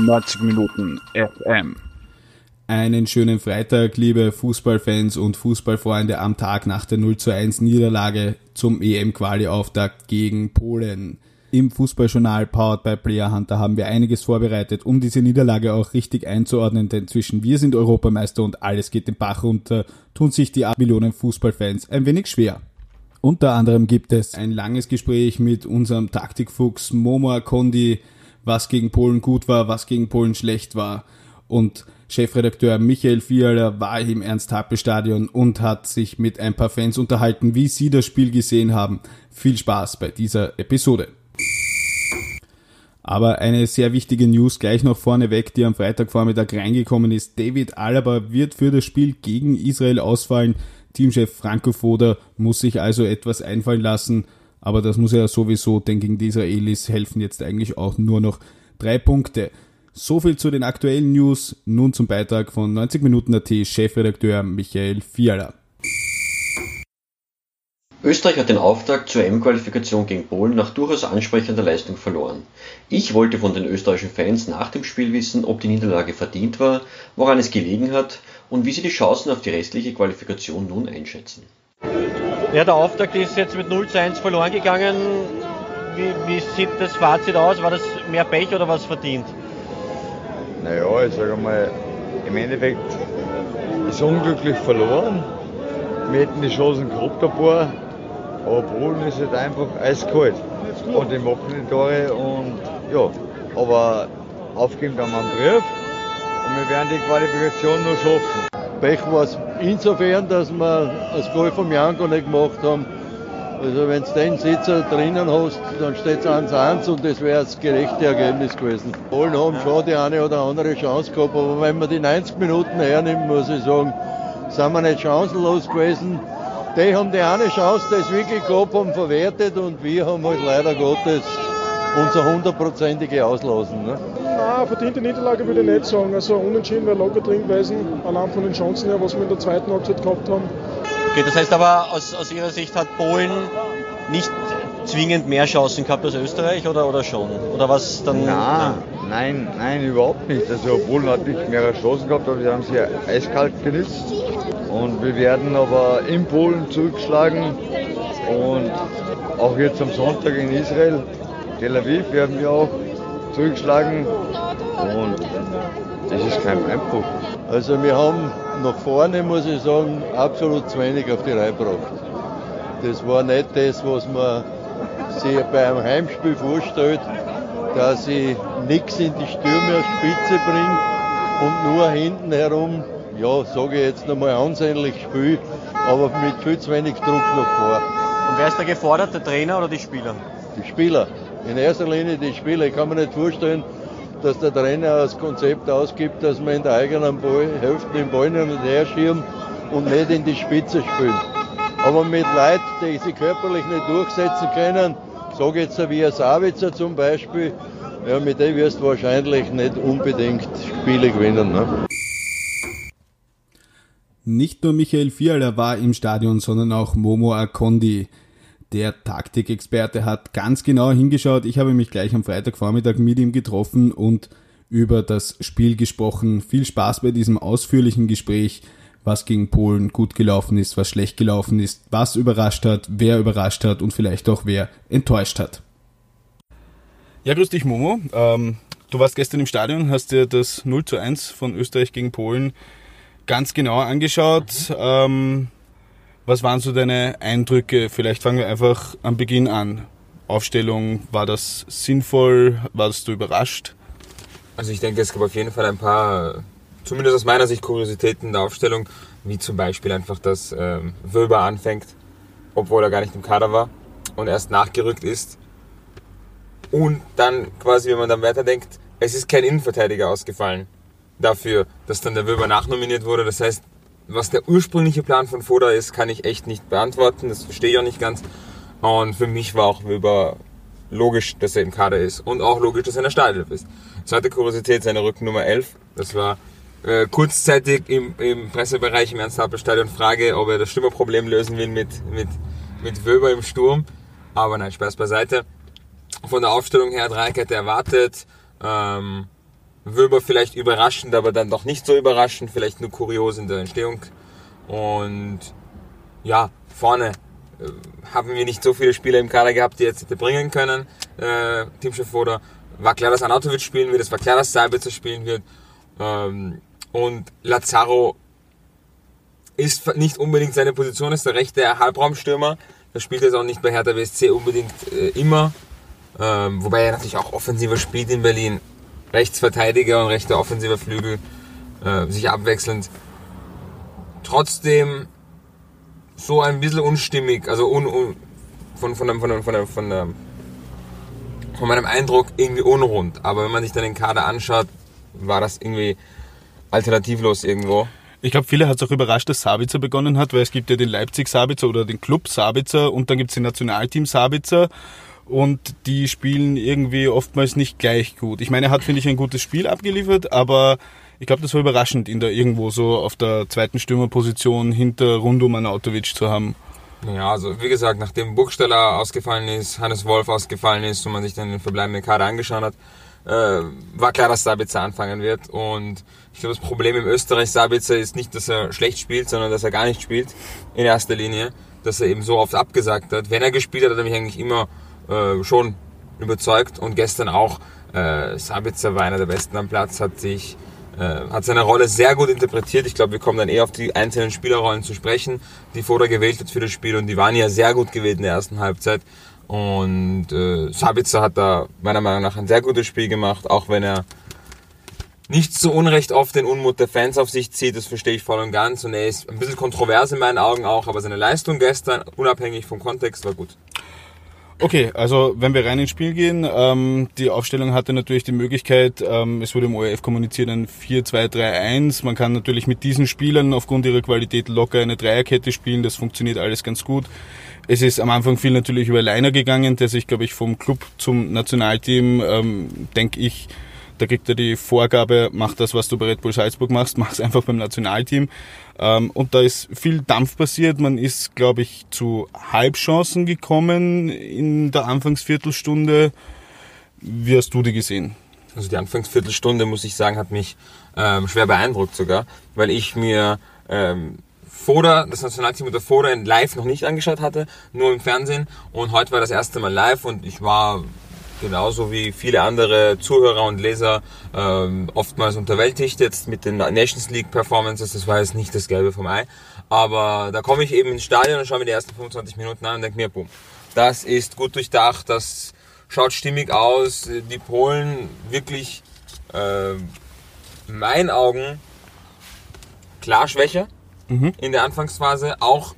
90 Minuten FM. Einen schönen Freitag, liebe Fußballfans und Fußballfreunde am Tag nach der 0 zu 1 Niederlage zum EM-Quali-Auftakt gegen Polen. Im Fußballjournal Powered by Player Hunter haben wir einiges vorbereitet, um diese Niederlage auch richtig einzuordnen, denn zwischen wir sind Europameister und alles geht den Bach runter, tun sich die 8 Millionen Fußballfans ein wenig schwer. Unter anderem gibt es ein langes Gespräch mit unserem Taktikfuchs Momo Kondi, was gegen Polen gut war, was gegen Polen schlecht war. Und Chefredakteur Michael Fiala war im Ernst-Happel-Stadion und hat sich mit ein paar Fans unterhalten, wie sie das Spiel gesehen haben. Viel Spaß bei dieser Episode. Aber eine sehr wichtige News gleich noch vorneweg, die am Freitagvormittag reingekommen ist. David Alaba wird für das Spiel gegen Israel ausfallen. Teamchef Franco Foda muss sich also etwas einfallen lassen. Aber das muss ja sowieso, denn gegen die Israelis helfen jetzt eigentlich auch nur noch drei Punkte. So viel zu den aktuellen News. Nun zum Beitrag von 90 Minuten AT Chefredakteur Michael Fiala. Österreich hat den Auftakt zur EM-Qualifikation gegen Polen nach durchaus ansprechender Leistung verloren. Ich wollte von den österreichischen Fans nach dem Spiel wissen, ob die Niederlage verdient war, woran es gelegen hat und wie sie die Chancen auf die restliche Qualifikation nun einschätzen. Ja, der Auftakt ist jetzt mit 0 zu 1 verloren gegangen. Wie, wie sieht das Fazit aus? War das mehr Pech oder was verdient? Naja, ich sage mal, im Endeffekt ist unglücklich verloren. Wir hätten die Chancen gehabt, ein paar. Aber Polen ist halt einfach eiskalt. Und die machen die Tore und ja, aber aufgeben kann man einen Brief. Und wir werden die Qualifikation noch schaffen. Pech war es insofern, dass wir das Goal vom Janko nicht gemacht haben. Also wenn du den Sitzer drinnen hast, dann steht es 1-1 und das wäre das gerechte Ergebnis gewesen. Polen haben schon die eine oder andere Chance gehabt, aber wenn man die 90 Minuten hernimmt, muss ich sagen, sind wir nicht chancenlos gewesen. Die haben die eine Chance, die sie wirklich gehabt haben, verwertet und wir haben halt leider Gottes unser hundertprozentige auslassen. Ne? Nein, verdiente Niederlage würde ich nicht sagen. Also unentschieden wäre locker drin gewesen, allein von den Chancen her, was wir in der zweiten Halbzeit gehabt haben. Okay, das heißt aber aus, aus Ihrer Sicht hat Polen nicht zwingend mehr Chancen gehabt als Österreich oder, oder schon? Oder was dann? Nein, nein, nein, überhaupt nicht. Also Polen hat nicht mehr Chancen gehabt, aber sie haben sie eiskalt genützt. Und wir werden aber in Polen zurückschlagen und auch jetzt am Sonntag in Israel, Tel Aviv werden wir auch zurückschlagen und das ist kein Einbruch. Also wir haben nach vorne, muss ich sagen, absolut zu wenig auf die Reihe gebracht. Das war nicht das, was man sich bei einem Heimspiel vorstellt, dass ich nichts in die Stürmerspitze bringe und nur hinten herum, ja, sage ich jetzt nochmal ansehnlich spiele, aber mit viel zu wenig Druck noch vor. Und wer ist da gefordert, der Trainer oder die Spieler? Die Spieler. In erster Linie die Spieler. Ich kann mir nicht vorstellen, dass der Trainer das Konzept ausgibt, dass man in der eigenen Hälfte den Ball hin und her schirmt und nicht in die Spitze spielt. Aber mit Leuten, die sich körperlich nicht durchsetzen können, sage jetzt wie ein Savitzer zum Beispiel, ja, mit dem wirst du wahrscheinlich nicht unbedingt Spiele gewinnen. Ne? Nicht nur Michael Fiala war im Stadion, sondern auch Momo Akondi. Der Taktikexperte hat ganz genau hingeschaut. Ich habe mich gleich am Freitagvormittag mit ihm getroffen und über das Spiel gesprochen. Viel Spaß bei diesem ausführlichen Gespräch, was gegen Polen gut gelaufen ist, was schlecht gelaufen ist, was überrascht hat, wer überrascht hat und vielleicht auch wer enttäuscht hat. Ja, grüß dich Momo. Ähm, du warst gestern im Stadion, hast dir das 0 zu 1 von Österreich gegen Polen ganz genau angeschaut. Ähm, was waren so deine Eindrücke? Vielleicht fangen wir einfach am Beginn an. Aufstellung, war das sinnvoll? Warst du überrascht? Also ich denke, es gab auf jeden Fall ein paar, zumindest aus meiner Sicht, Kuriositäten in der Aufstellung, wie zum Beispiel einfach, dass ähm, Wöber anfängt, obwohl er gar nicht im Kader war und erst nachgerückt ist. Und dann quasi, wenn man dann weiterdenkt, es ist kein Innenverteidiger ausgefallen dafür, dass dann der Wöber nachnominiert wurde. Das heißt, was der ursprüngliche Plan von Foda ist, kann ich echt nicht beantworten. Das verstehe ich auch nicht ganz. Und für mich war auch Wöber logisch, dass er im Kader ist. Und auch logisch, dass er in der Startelf ist. Zweite Kuriosität, seine Rückennummer 11. Das war äh, kurzzeitig im, im Pressebereich im Ernst-Happel-Stadion Frage, ob er das Stürmerproblem lösen will mit, mit, mit Wöber im Sturm. Aber nein, Spaß beiseite. Von der Aufstellung her Dreikette erwartet. Ähm, Wöber vielleicht überraschend, aber dann doch nicht so überraschend, vielleicht nur kurios in der Entstehung. Und ja, vorne äh, haben wir nicht so viele Spieler im Kader gehabt, die jetzt hätte bringen können. Äh, Teamchef oder war klar, dass Anatovic spielen wird, es war klar, dass Sabitzer spielen wird. Ähm, und Lazaro ist nicht unbedingt seine Position, ist der rechte Halbraumstürmer. Das spielt jetzt auch nicht bei Hertha BSC unbedingt äh, immer. Ähm, wobei er natürlich auch offensiver spielt in Berlin. Rechtsverteidiger und rechter offensiver Flügel äh, sich abwechselnd. Trotzdem so ein bisschen unstimmig, also un, un, von, von, von, von, von, von, von meinem Eindruck irgendwie unrund. Aber wenn man sich dann den Kader anschaut, war das irgendwie alternativlos irgendwo. Ich glaube, viele hat es auch überrascht, dass Sabitzer begonnen hat, weil es gibt ja den Leipzig Sabitzer oder den Club Sabitzer und dann gibt es den Nationalteam Sabitzer und die spielen irgendwie oftmals nicht gleich gut. Ich meine, er hat, finde ich, ein gutes Spiel abgeliefert, aber ich glaube, das war überraschend, ihn da irgendwo so auf der zweiten Stürmerposition hinter rund um Anautovic zu haben. Ja, also wie gesagt, nachdem Burgsteller ausgefallen ist, Hannes Wolf ausgefallen ist und man sich dann den verbleibenden Kader angeschaut hat, äh, war klar, dass Sabitzer anfangen wird. Und ich glaube, das Problem im Österreich Sabitzer ist nicht, dass er schlecht spielt, sondern dass er gar nicht spielt in erster Linie. Dass er eben so oft abgesagt hat. Wenn er gespielt hat, hat er mich eigentlich immer äh, schon überzeugt. Und gestern auch, äh, Sabitzer war einer der Besten am Platz, hat sich äh, hat seine Rolle sehr gut interpretiert. Ich glaube, wir kommen dann eher auf die einzelnen Spielerrollen zu sprechen, die Foda gewählt hat für das Spiel und die waren ja sehr gut gewählt in der ersten Halbzeit. Und äh, Sabitzer hat da meiner Meinung nach ein sehr gutes Spiel gemacht, auch wenn er nicht zu Unrecht oft den Unmut der Fans auf sich zieht, das verstehe ich voll und ganz. Und er ist ein bisschen kontrovers in meinen Augen auch, aber seine Leistung gestern, unabhängig vom Kontext, war gut. Okay, also wenn wir rein ins Spiel gehen, ähm, die Aufstellung hatte natürlich die Möglichkeit, ähm, es wurde im ORF kommuniziert, ein 4-2-3-1. Man kann natürlich mit diesen Spielern aufgrund ihrer Qualität locker eine Dreierkette spielen, das funktioniert alles ganz gut. Es ist am Anfang viel natürlich über Leiner gegangen, der sich, glaube ich, vom Club zum Nationalteam, ähm, denke ich, da kriegt er die Vorgabe, mach das, was du bei Red Bull Salzburg machst, mach es einfach beim Nationalteam. Ähm, und da ist viel Dampf passiert. Man ist, glaube ich, zu Halbchancen gekommen in der Anfangsviertelstunde. Wie hast du die gesehen? Also die Anfangsviertelstunde, muss ich sagen, hat mich ähm, schwer beeindruckt sogar, weil ich mir ähm, Foda, das Nationalteam unter Foda in live noch nicht angeschaut hatte, nur im Fernsehen. Und heute war das erste Mal live und ich war genauso wie viele andere Zuhörer und Leser ähm, oftmals unterwältigt jetzt mit den Nations League Performances. Das war jetzt nicht das Gelbe vom Ei. Aber da komme ich eben ins Stadion und schaue mir die ersten 25 Minuten an und denke mir, boom, das ist gut durchdacht, das schaut stimmig aus. Die Polen wirklich äh, in meinen Augen klar schwächer mhm. in der Anfangsphase, auch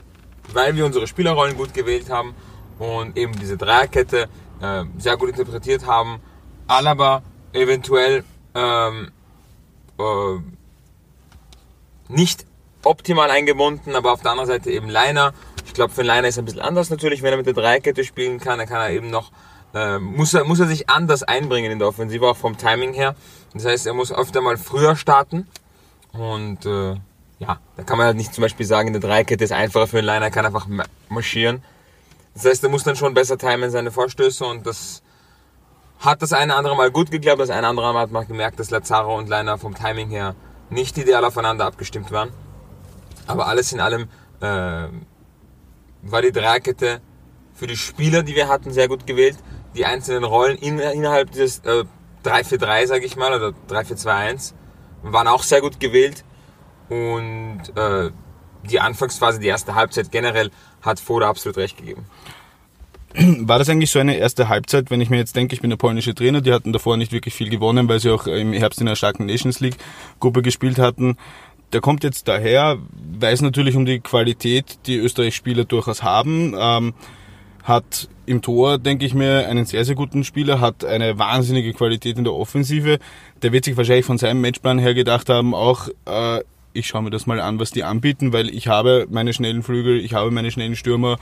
weil wir unsere Spielerrollen gut gewählt haben und eben diese Dreierkette äh, sehr gut interpretiert haben. Alaba eventuell ähm, äh, nicht optimal eingebunden, aber auf der anderen Seite eben Leiner. Ich glaube, für Leiner ist es ein bisschen anders natürlich, wenn er mit der Dreikette spielen kann, dann kann er eben noch, äh, muss, er, muss er sich anders einbringen in der Offensive, auch vom Timing her. Das heißt, er muss öfter mal früher starten und äh, ja, da kann man halt nicht zum Beispiel sagen, in der Dreikette ist einfacher für einen Liner, kann einfach marschieren. Das heißt, er muss dann schon besser timen seine Vorstöße und das hat das eine andere Mal gut geklappt, das eine andere Mal hat man gemerkt, dass Lazaro und Leiner vom Timing her nicht ideal aufeinander abgestimmt waren. Aber alles in allem äh, war die Dreikette für die Spieler, die wir hatten, sehr gut gewählt. Die einzelnen Rollen in, innerhalb dieses äh, 3-4-3, sage ich mal, oder 3-4-2-1, waren auch sehr gut gewählt. Und äh, die Anfangsphase, die erste Halbzeit generell, hat Foda absolut recht gegeben. War das eigentlich so eine erste Halbzeit, wenn ich mir jetzt denke, ich bin der polnische Trainer, die hatten davor nicht wirklich viel gewonnen, weil sie auch im Herbst in einer starken Nations League Gruppe gespielt hatten. Der kommt jetzt daher, weiß natürlich um die Qualität, die Österreich-Spieler durchaus haben, ähm, hat im Tor, denke ich mir, einen sehr, sehr guten Spieler, hat eine wahnsinnige Qualität in der Offensive. Der wird sich wahrscheinlich von seinem Matchplan her gedacht haben, auch äh, ich schaue mir das mal an, was die anbieten, weil ich habe meine schnellen Flügel, ich habe meine schnellen Stürmer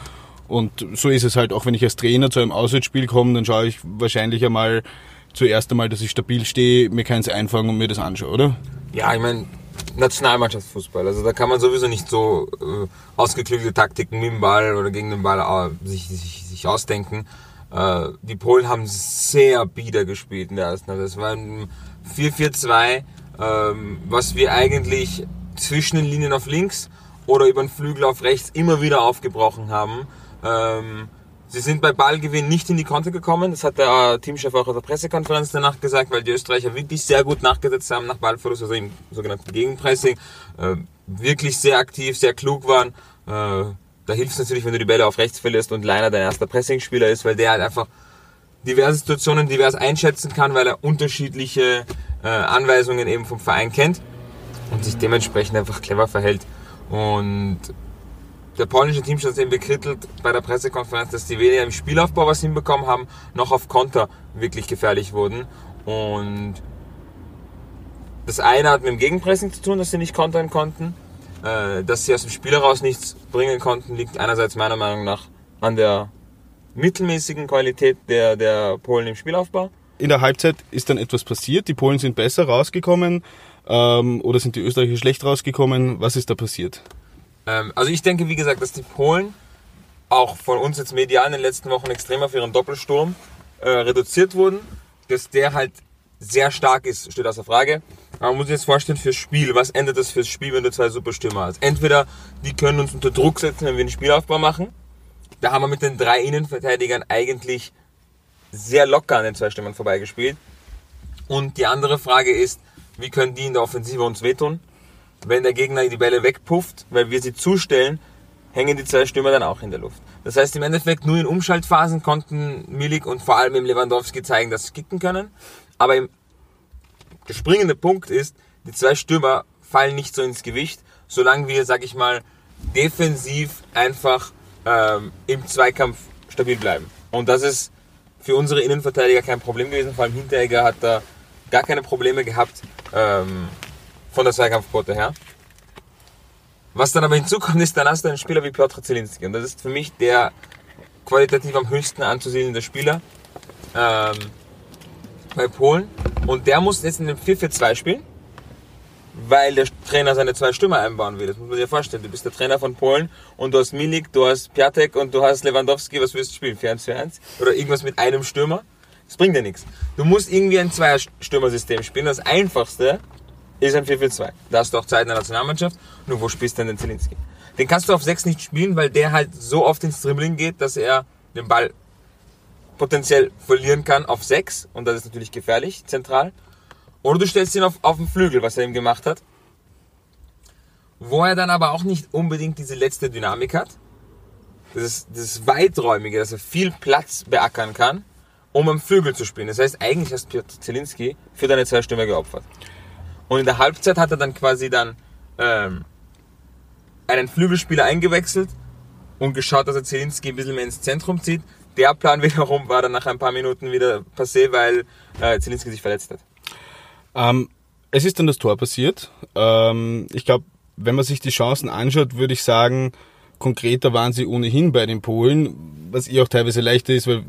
und so ist es halt auch, wenn ich als Trainer zu einem Auswärtsspiel komme, dann schaue ich wahrscheinlich einmal zuerst einmal, dass ich stabil stehe, mir keins einfangen und mir das anschaue, oder? Ja, ich meine, Nationalmannschaftsfußball, also da kann man sowieso nicht so äh, ausgeklügelte Taktiken mit dem Ball oder gegen den Ball äh, sich, sich, sich ausdenken. Äh, die Polen haben sehr bieder gespielt in der ersten Halbzeit. Das war ein 4-4-2, ähm, was wir eigentlich zwischen den Linien auf links oder über den Flügel auf rechts immer wieder aufgebrochen haben. Ähm, sie sind bei Ballgewinn nicht in die Konter gekommen. Das hat der Teamchef auch auf der Pressekonferenz danach gesagt, weil die Österreicher wirklich sehr gut nachgesetzt haben nach Ballverlust, also im sogenannten Gegenpressing. Äh, wirklich sehr aktiv, sehr klug waren. Äh, da hilft es natürlich, wenn du die Bälle auf rechts verlierst und Leiner dein erster Pressingspieler ist, weil der halt einfach diverse Situationen divers einschätzen kann, weil er unterschiedliche äh, Anweisungen eben vom Verein kennt und sich dementsprechend einfach clever verhält. Und der polnische Teamchef hat eben bekrittelt bei der Pressekonferenz, dass die weder im Spielaufbau was hinbekommen haben, noch auf Konter wirklich gefährlich wurden. Und das eine hat mit dem Gegenpressing zu tun, dass sie nicht kontern konnten. Äh, dass sie aus dem Spiel heraus nichts bringen konnten, liegt einerseits meiner Meinung nach an der mittelmäßigen Qualität der, der Polen im Spielaufbau. In der Halbzeit ist dann etwas passiert, die Polen sind besser rausgekommen ähm, oder sind die Österreicher schlecht rausgekommen? Was ist da passiert? Ähm, also ich denke, wie gesagt, dass die Polen auch von uns jetzt medial in den letzten Wochen extrem auf ihren Doppelsturm äh, reduziert wurden, dass der halt sehr stark ist, steht außer Frage. Aber man muss sich jetzt vorstellen, fürs Spiel, was ändert das fürs Spiel, wenn du zwei Superstürmer hast? Entweder die können uns unter Druck setzen, wenn wir einen Spielaufbau machen. Da haben wir mit den drei Innenverteidigern eigentlich sehr locker an den zwei Stürmern vorbeigespielt. Und die andere Frage ist, wie können die in der Offensive uns wehtun? Wenn der Gegner die Bälle wegpufft, weil wir sie zustellen, hängen die zwei Stürmer dann auch in der Luft. Das heißt, im Endeffekt nur in Umschaltphasen konnten Milik und vor allem im Lewandowski zeigen, dass sie kicken können. Aber im der springende Punkt ist, die zwei Stürmer fallen nicht so ins Gewicht, solange wir, sag ich mal, defensiv einfach ähm, im Zweikampf stabil bleiben. Und das ist für unsere Innenverteidiger kein Problem gewesen. Vor allem Hinteregger hat da gar keine Probleme gehabt ähm, von der Zweikampfquote her. Was dann aber hinzukommt, ist, dann hast du einen Spieler wie Piotr Zielinski. Und das ist für mich der qualitativ am höchsten anzusiedelnde Spieler. Ähm, bei Polen und der muss jetzt in dem 4-4-2 spielen, weil der Trainer seine zwei Stürmer einbauen will. Das muss man sich vorstellen. Du bist der Trainer von Polen und du hast Milik, du hast Piatek und du hast Lewandowski. Was willst du spielen? 4-1-4-1? Oder irgendwas mit einem Stürmer? Das bringt dir nichts. Du musst irgendwie ein Zweier-Stürmer-System spielen. Das einfachste ist ein 4-4-2. Da hast du auch Zeit in der Nationalmannschaft. Nur wo spielst du denn den Zelinski? Den kannst du auf 6 nicht spielen, weil der halt so oft ins Dribbling geht, dass er den Ball potenziell verlieren kann auf 6 und das ist natürlich gefährlich, zentral. Oder du stellst ihn auf, auf den Flügel, was er eben gemacht hat. Wo er dann aber auch nicht unbedingt diese letzte Dynamik hat. Das ist das Weiträumige, dass er viel Platz beackern kann, um am Flügel zu spielen. Das heißt, eigentlich hast Piotr Zelinski für deine zwei Stürmer geopfert. Und in der Halbzeit hat er dann quasi dann ähm, einen Flügelspieler eingewechselt und geschaut, dass er Zelinski ein bisschen mehr ins Zentrum zieht, der Plan wiederum war dann nach ein paar Minuten wieder passé, weil äh, Zelinski sich verletzt hat. Ähm, es ist dann das Tor passiert. Ähm, ich glaube, wenn man sich die Chancen anschaut, würde ich sagen, konkreter waren sie ohnehin bei den Polen, was ihr auch teilweise leichter ist, weil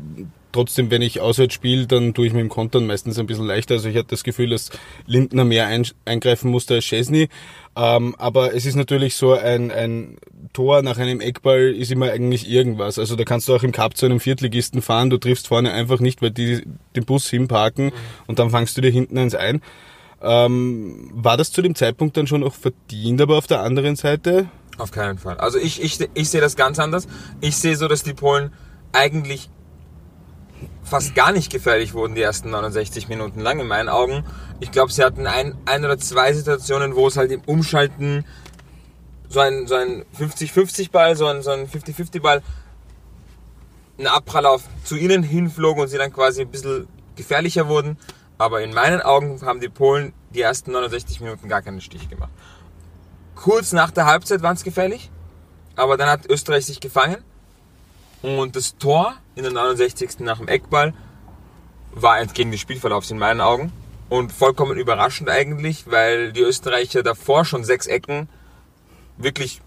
trotzdem, wenn ich auswärts spiele, dann tue ich mit dem Kontern meistens ein bisschen leichter. Also ich hatte das Gefühl, dass Lindner mehr eingreifen musste als Chesney. Ähm, aber es ist natürlich so, ein, ein Tor nach einem Eckball ist immer eigentlich irgendwas. Also da kannst du auch im Cup zu einem Viertligisten fahren, du triffst vorne einfach nicht, weil die den Bus hinparken und dann fangst du dir hinten eins ein. Ähm, war das zu dem Zeitpunkt dann schon auch verdient, aber auf der anderen Seite? Auf keinen Fall. Also ich, ich, ich sehe das ganz anders. Ich sehe so, dass die Polen eigentlich fast gar nicht gefährlich wurden, die ersten 69 Minuten lang in meinen Augen. Ich glaube, sie hatten ein, ein oder zwei Situationen, wo es halt im Umschalten so ein, so ein 50-50 Ball, so ein, so ein 50-50 Ball, ein Abprallauf zu ihnen hinflog und sie dann quasi ein bisschen gefährlicher wurden. Aber in meinen Augen haben die Polen die ersten 69 Minuten gar keinen Stich gemacht. Kurz nach der Halbzeit waren es gefährlich, aber dann hat Österreich sich gefangen und das Tor in der 69. nach dem Eckball war entgegen des Spielverlaufs in meinen Augen. Und vollkommen überraschend eigentlich, weil die Österreicher davor schon sechs Ecken wirklich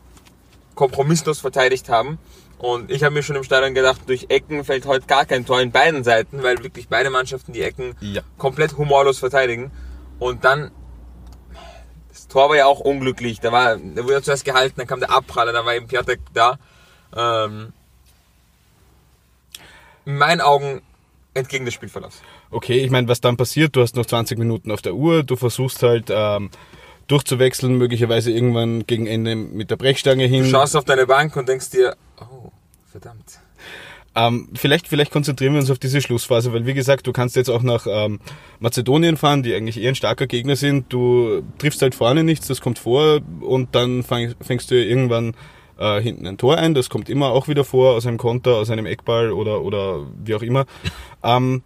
kompromisslos verteidigt haben. Und ich habe mir schon im Stadion gedacht, durch Ecken fällt heute gar kein Tor in beiden Seiten, weil wirklich beide Mannschaften die Ecken ja. komplett humorlos verteidigen. Und dann, Tor war ja auch unglücklich. Da, war, da wurde zuerst gehalten, dann kam der Abpraller, da war eben Piatek da. Ähm, in meinen Augen entgegen des Spielverlaufs. Okay, ich meine, was dann passiert, du hast noch 20 Minuten auf der Uhr, du versuchst halt ähm, durchzuwechseln, möglicherweise irgendwann gegen Ende mit der Brechstange hin. Du schaust auf deine Bank und denkst dir, oh, verdammt. Ähm, vielleicht, vielleicht konzentrieren wir uns auf diese Schlussphase, weil wie gesagt, du kannst jetzt auch nach ähm, Mazedonien fahren, die eigentlich eher ein starker Gegner sind. Du triffst halt vorne nichts, das kommt vor und dann fang, fängst du irgendwann äh, hinten ein Tor ein. Das kommt immer auch wieder vor aus einem Konter, aus einem Eckball oder, oder wie auch immer. Ähm,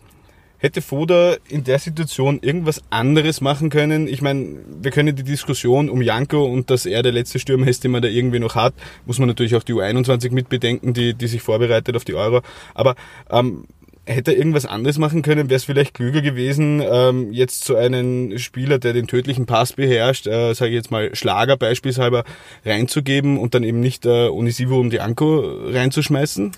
Hätte Foda in der Situation irgendwas anderes machen können? Ich meine, wir können die Diskussion um Janko und dass er der letzte Stürmer ist, den man da irgendwie noch hat, muss man natürlich auch die U21 mitbedenken, die, die sich vorbereitet auf die Euro. Aber ähm, hätte er irgendwas anderes machen können, wäre es vielleicht klüger gewesen, ähm, jetzt so einen Spieler, der den tödlichen Pass beherrscht, äh, sage ich jetzt mal Schlager beispielshalber, reinzugeben und dann eben nicht äh, Unisivo um die Anko reinzuschmeißen?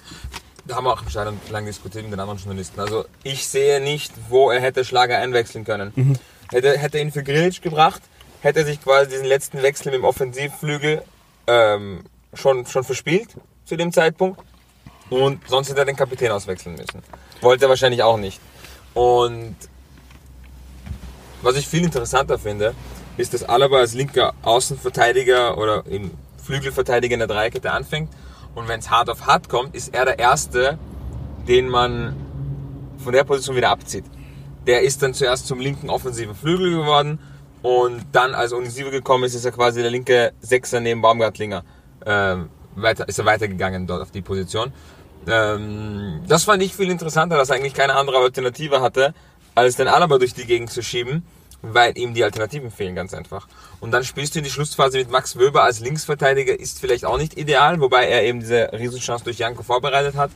Da haben wir auch Stadion lang diskutiert mit den anderen Journalisten. Also ich sehe nicht, wo er hätte Schlager einwechseln können. Mhm. Hätte, hätte ihn für Grilic gebracht, hätte sich quasi diesen letzten Wechsel mit dem Offensivflügel ähm, schon, schon verspielt zu dem Zeitpunkt. Und sonst hätte er den Kapitän auswechseln müssen. Wollte er wahrscheinlich auch nicht. Und was ich viel interessanter finde, ist, dass Alaba als linker Außenverteidiger oder im Flügelverteidiger in der Dreierkette anfängt und wenn es hart auf hart kommt, ist er der Erste, den man von der Position wieder abzieht. Der ist dann zuerst zum linken offensiven Flügel geworden und dann, als Unisivo gekommen ist, ist er quasi der linke Sechser neben Baumgartlinger. Ähm, weiter, ist er weitergegangen dort auf die Position. Ähm, das fand ich viel interessanter, dass er eigentlich keine andere Alternative hatte, als den Alaba durch die Gegend zu schieben weil ihm die Alternativen fehlen, ganz einfach. Und dann spielst du in die Schlussphase mit Max Wöber als Linksverteidiger, ist vielleicht auch nicht ideal, wobei er eben diese Riesenchance durch Janko vorbereitet hat.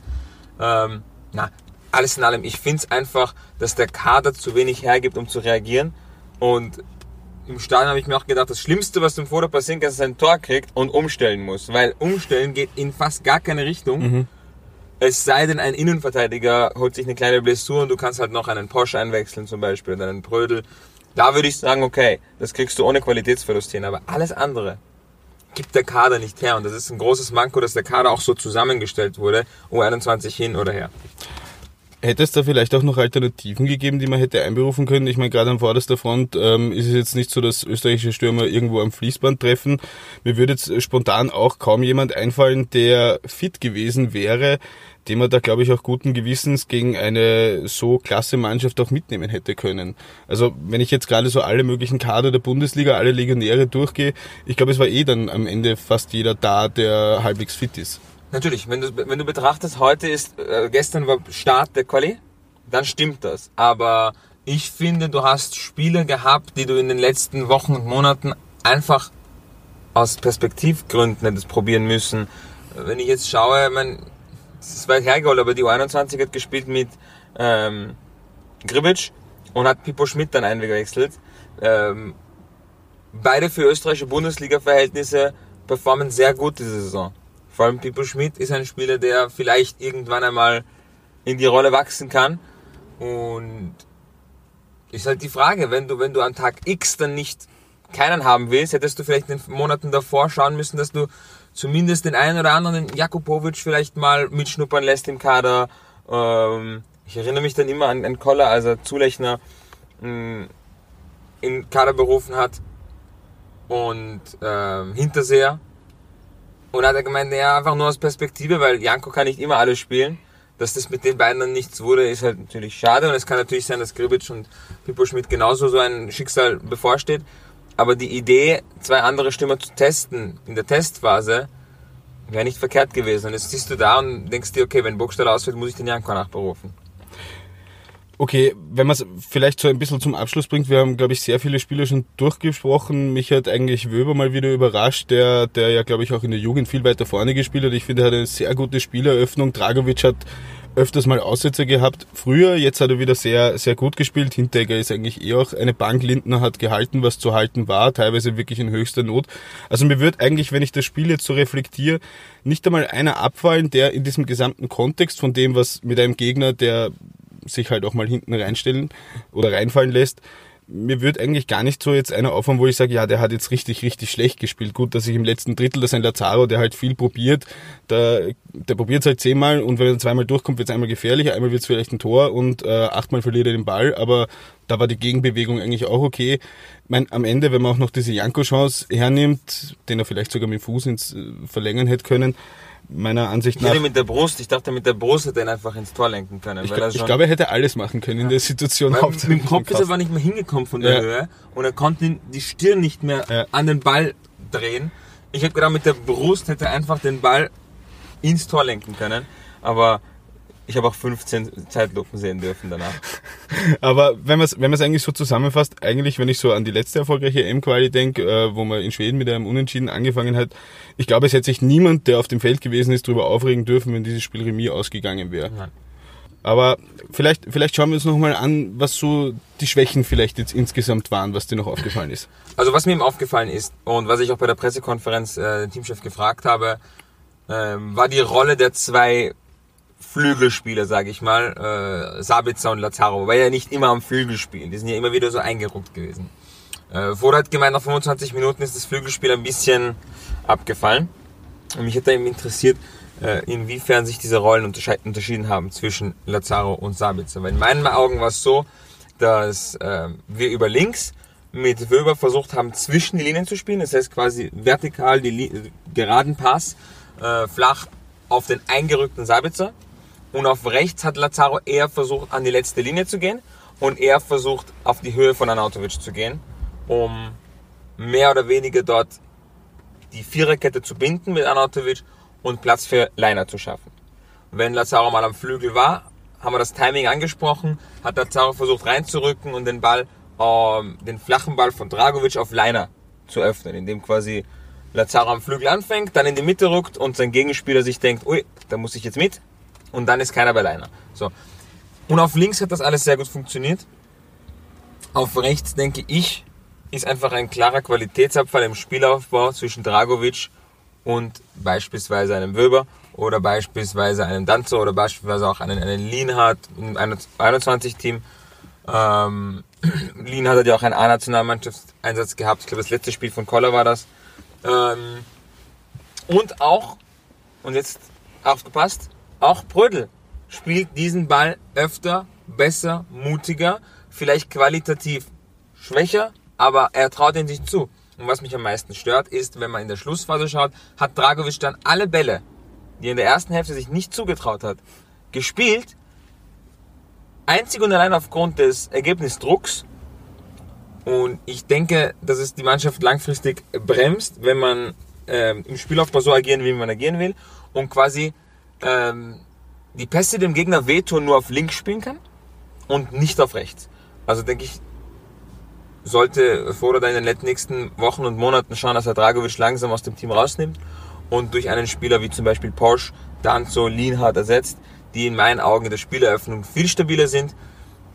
Ähm, na, alles in allem, ich finde es einfach, dass der Kader zu wenig hergibt, um zu reagieren. Und im Stadion habe ich mir auch gedacht, das Schlimmste, was dem Vorder passieren kann, ist, dass er ein Tor kriegt und umstellen muss. Weil umstellen geht in fast gar keine Richtung. Mhm. Es sei denn, ein Innenverteidiger holt sich eine kleine Blessur und du kannst halt noch einen Porsche einwechseln zum Beispiel oder einen Brödel. Da würde ich sagen, okay, das kriegst du ohne Qualitätsverlust hin, aber alles andere gibt der Kader nicht her und das ist ein großes Manko, dass der Kader auch so zusammengestellt wurde, U21 hin oder her. Hätte es da vielleicht auch noch Alternativen gegeben, die man hätte einberufen können? Ich meine, gerade an vorderster Front ähm, ist es jetzt nicht so, dass österreichische Stürmer irgendwo am Fließband treffen. Mir würde jetzt spontan auch kaum jemand einfallen, der fit gewesen wäre, den man da, glaube ich, auch guten Gewissens gegen eine so klasse Mannschaft auch mitnehmen hätte können. Also wenn ich jetzt gerade so alle möglichen Kader der Bundesliga, alle Legionäre durchgehe, ich glaube, es war eh dann am Ende fast jeder da, der halbwegs fit ist. Natürlich, wenn du, wenn du betrachtest, heute ist, äh, gestern war Start der Quali, dann stimmt das. Aber ich finde, du hast Spiele gehabt, die du in den letzten Wochen und Monaten einfach aus Perspektivgründen hättest probieren müssen. Wenn ich jetzt schaue, mein, es ist weit hergeholt, aber die U21 hat gespielt mit ähm, Gribic und hat Pipo Schmidt dann eingewechselt. Ähm, beide für österreichische Bundesliga-Verhältnisse performen sehr gut diese Saison. Vor allem Pipo Schmidt ist ein Spieler, der vielleicht irgendwann einmal in die Rolle wachsen kann. Und ist halt die Frage, wenn du, wenn du an Tag X dann nicht keinen haben willst, hättest du vielleicht in den Monaten davor schauen müssen, dass du zumindest den einen oder anderen Jakubovic vielleicht mal mitschnuppern lässt im Kader. Ähm, ich erinnere mich dann immer an, an Koller, als er Zulechner mm, in Kader berufen hat und ähm, Hinterseher. Und hat er gemeint, ja, einfach nur aus Perspektive, weil Janko kann nicht immer alles spielen. Dass das mit den beiden dann nichts wurde, ist halt natürlich schade. Und es kann natürlich sein, dass Gribic und Pippo Schmidt genauso so ein Schicksal bevorsteht. Aber die Idee, zwei andere Stürmer zu testen in der Testphase, wäre nicht verkehrt gewesen. Und jetzt siehst du da und denkst dir, okay, wenn Burgstaller ausfällt, muss ich den Janko nachberufen. Okay, wenn man es vielleicht so ein bisschen zum Abschluss bringt, wir haben, glaube ich, sehr viele Spieler schon durchgesprochen. Mich hat eigentlich Wöber mal wieder überrascht, der, der ja, glaube ich, auch in der Jugend viel weiter vorne gespielt hat. Ich finde, er hat eine sehr gute Spieleröffnung. Dragovic hat öfters mal Aussätze gehabt. Früher, jetzt hat er wieder sehr, sehr gut gespielt. Hinteregger ist eigentlich eh auch eine Bank. Lindner hat gehalten, was zu halten war, teilweise wirklich in höchster Not. Also mir wird eigentlich, wenn ich das Spiel jetzt so reflektiere, nicht einmal einer abfallen, der in diesem gesamten Kontext von dem, was mit einem Gegner, der sich halt auch mal hinten reinstellen oder reinfallen lässt, mir wird eigentlich gar nicht so jetzt einer aufhören, wo ich sage, ja, der hat jetzt richtig, richtig schlecht gespielt. Gut, dass ich im letzten Drittel, das ist ein Lazaro, der halt viel probiert, der, der probiert es halt zehnmal und wenn er zweimal durchkommt, wird es einmal gefährlich, einmal wird es vielleicht ein Tor und äh, achtmal verliert er den Ball, aber da war die Gegenbewegung eigentlich auch okay. Mein, am Ende, wenn man auch noch diese Janko-Chance hernimmt, den er vielleicht sogar mit dem Fuß ins äh, Verlängern hätte können, meiner Ansicht Ich nach. hätte mit der Brust, ich dachte mit der Brust hätte er ihn einfach ins Tor lenken können. Ich, weil gl- ich glaube, er hätte alles machen können in der Situation. Weil mit dem Kopf ist er aber nicht mehr hingekommen von der Ja. Höhe und er konnte die Stirn nicht mehr Ja. an den Ball drehen. Ich habe gedacht, mit der Brust hätte er einfach den Ball ins Tor lenken können. Aber ich habe auch 15 Zeitlupen sehen dürfen danach. Aber wenn man es wenn man's eigentlich so zusammenfasst, eigentlich, wenn ich so an die letzte erfolgreiche M-Quali denke, äh, wo man in Schweden mit einem Unentschieden angefangen hat, ich glaube, es hätte sich niemand, der auf dem Feld gewesen ist, darüber aufregen dürfen, wenn dieses Spiel Remis ausgegangen wäre. Nein. Aber vielleicht, vielleicht schauen wir uns nochmal an, was so die Schwächen vielleicht jetzt insgesamt waren, was dir noch aufgefallen ist. Also was mir eben aufgefallen ist und was ich auch bei der Pressekonferenz äh, den Teamchef gefragt habe, ähm, war die Rolle der zwei Flügelspieler, sage ich mal, äh, Sabitzer und Lazaro, wobei ja nicht immer am Flügel spielen, die sind ja immer wieder so eingeruckt gewesen. Äh, Voda hat gemeint, nach 25 Minuten ist das Flügelspiel ein bisschen abgefallen. Und mich hätte eben interessiert, äh, inwiefern sich diese Rollen untersche- unterschieden haben zwischen Lazaro und Sabitzer. Weil in meinen Augen war es so, dass äh, wir über links mit Wöber versucht haben, zwischen die Linien zu spielen. Das heißt quasi vertikal die Li geraden Pass äh, flach auf den eingerückten Sabitzer. Und auf rechts hat Lazaro eher versucht, an die letzte Linie zu gehen und er versucht, auf die Höhe von Anautovic zu gehen, um mehr oder weniger dort die Viererkette zu binden mit Anautovic und Platz für Leiner zu schaffen. Wenn Lazaro mal am Flügel war, haben wir das Timing angesprochen, hat Lazaro versucht reinzurücken und den Ball, ähm, den flachen Ball von Dragovic auf Leiner zu öffnen, indem quasi Lazaro am Flügel anfängt, dann in die Mitte rückt und sein Gegenspieler sich denkt, ui, da muss ich jetzt mit und dann ist keiner bei Leiner. So. Und auf links hat das alles sehr gut funktioniert. Auf rechts denke ich, ist einfach ein klarer Qualitätsabfall im Spielaufbau zwischen Dragovic und beispielsweise einem Wöber oder beispielsweise einem Danzo oder beispielsweise auch einen, einen Lienhardt im 21-Team. Ähm, Lienhardt hat ja auch einen A-Nationalmannschaftseinsatz gehabt. Ich glaube, das letzte Spiel von Koller war das. Ähm, und auch, und jetzt aufgepasst, auch Brödel spielt diesen Ball öfter, besser, mutiger, vielleicht qualitativ schwächer, aber er traut ihn sich zu. Und was mich am meisten stört, ist, wenn man in der Schlussphase schaut, hat Dragovic dann alle Bälle, die er in der ersten Hälfte sich nicht zugetraut hat, gespielt. Einzig und allein aufgrund des Ergebnisdrucks. Und ich denke, dass es die Mannschaft langfristig bremst, wenn man ähm, im Spielaufbau so agieren wie man agieren will. Und quasi ähm, die Pässe dem Gegner wehtun nur auf links spielen kann und nicht auf rechts. Also denke ich, sollte Foda da in den nächsten Wochen und Monaten schauen, dass er Dragovic langsam aus dem Team rausnimmt und durch einen Spieler wie zum Beispiel Porsche dann so Lienhardt ersetzt, die in meinen Augen in der Spieleröffnung viel stabiler sind.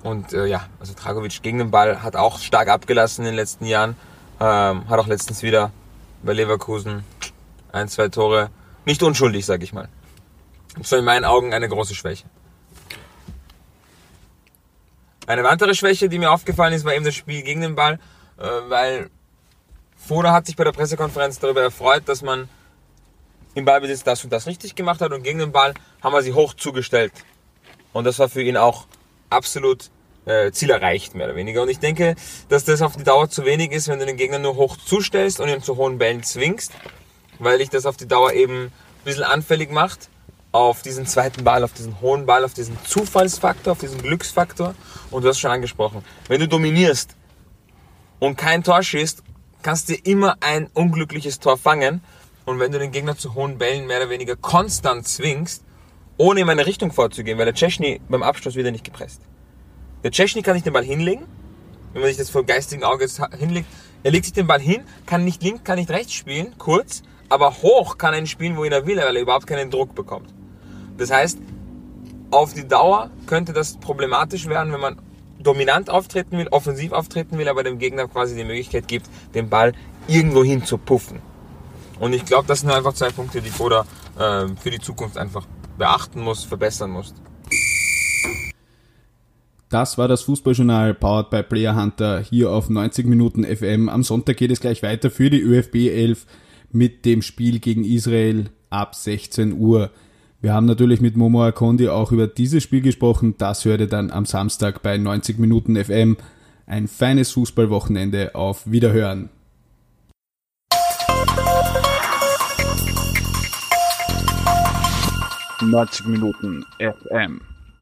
Und äh, ja, also Dragovic gegen den Ball hat auch stark abgelassen in den letzten Jahren. Ähm, hat auch letztens wieder bei Leverkusen ein, zwei Tore. Nicht unschuldig, sag ich mal. War in meinen Augen eine große Schwäche. Eine weitere Schwäche, die mir aufgefallen ist, war eben das Spiel gegen den Ball, äh, weil Foda hat sich bei der Pressekonferenz darüber erfreut, dass man im Ballbesitz das und das richtig gemacht hat und gegen den Ball haben wir sie hoch zugestellt. Und das war für ihn auch absolut äh, Ziel erreicht, mehr oder weniger. Und ich denke, dass das auf die Dauer zu wenig ist, wenn du den Gegner nur hoch zustellst und ihn zu hohen Bällen zwingst, weil dich das auf die Dauer eben ein bisschen anfällig macht auf diesen zweiten Ball, auf diesen hohen Ball, auf diesen Zufallsfaktor, auf diesen Glücksfaktor. Und du hast schon angesprochen, wenn du dominierst und kein Tor schießt, kannst du immer ein unglückliches Tor fangen. Und wenn du den Gegner zu hohen Bällen mehr oder weniger konstant zwingst, ohne ihm eine Richtung vorzugehen, weil der Czeschny beim Abschluss wieder nicht gepresst. Der Czeschny kann nicht den Ball hinlegen, wenn man sich das vor geistigen Auge hinlegt. Er legt sich den Ball hin, kann nicht links, kann nicht rechts spielen, kurz, aber hoch kann er ihn spielen, wohin er will, weil er überhaupt keinen Druck bekommt. Das heißt, auf die Dauer könnte das problematisch werden, wenn man dominant auftreten will, offensiv auftreten will, aber dem Gegner quasi die Möglichkeit gibt, den Ball irgendwo hin zu puffen. Und ich glaube, das sind einfach zwei Punkte, die Foda äh, für die Zukunft einfach beachten muss, verbessern muss. Das war das Fußballjournal powered by Player Hunter hier auf 90 Minuten FM. Am Sonntag geht es gleich weiter für die ÖFB 11 mit dem Spiel gegen Israel ab 16 Uhr. Wir haben natürlich mit Momo Akondi auch über dieses Spiel gesprochen. Das hört ihr dann am Samstag bei 90 Minuten FM. Ein feines Fußballwochenende auf Wiederhören. 90 Minuten FM.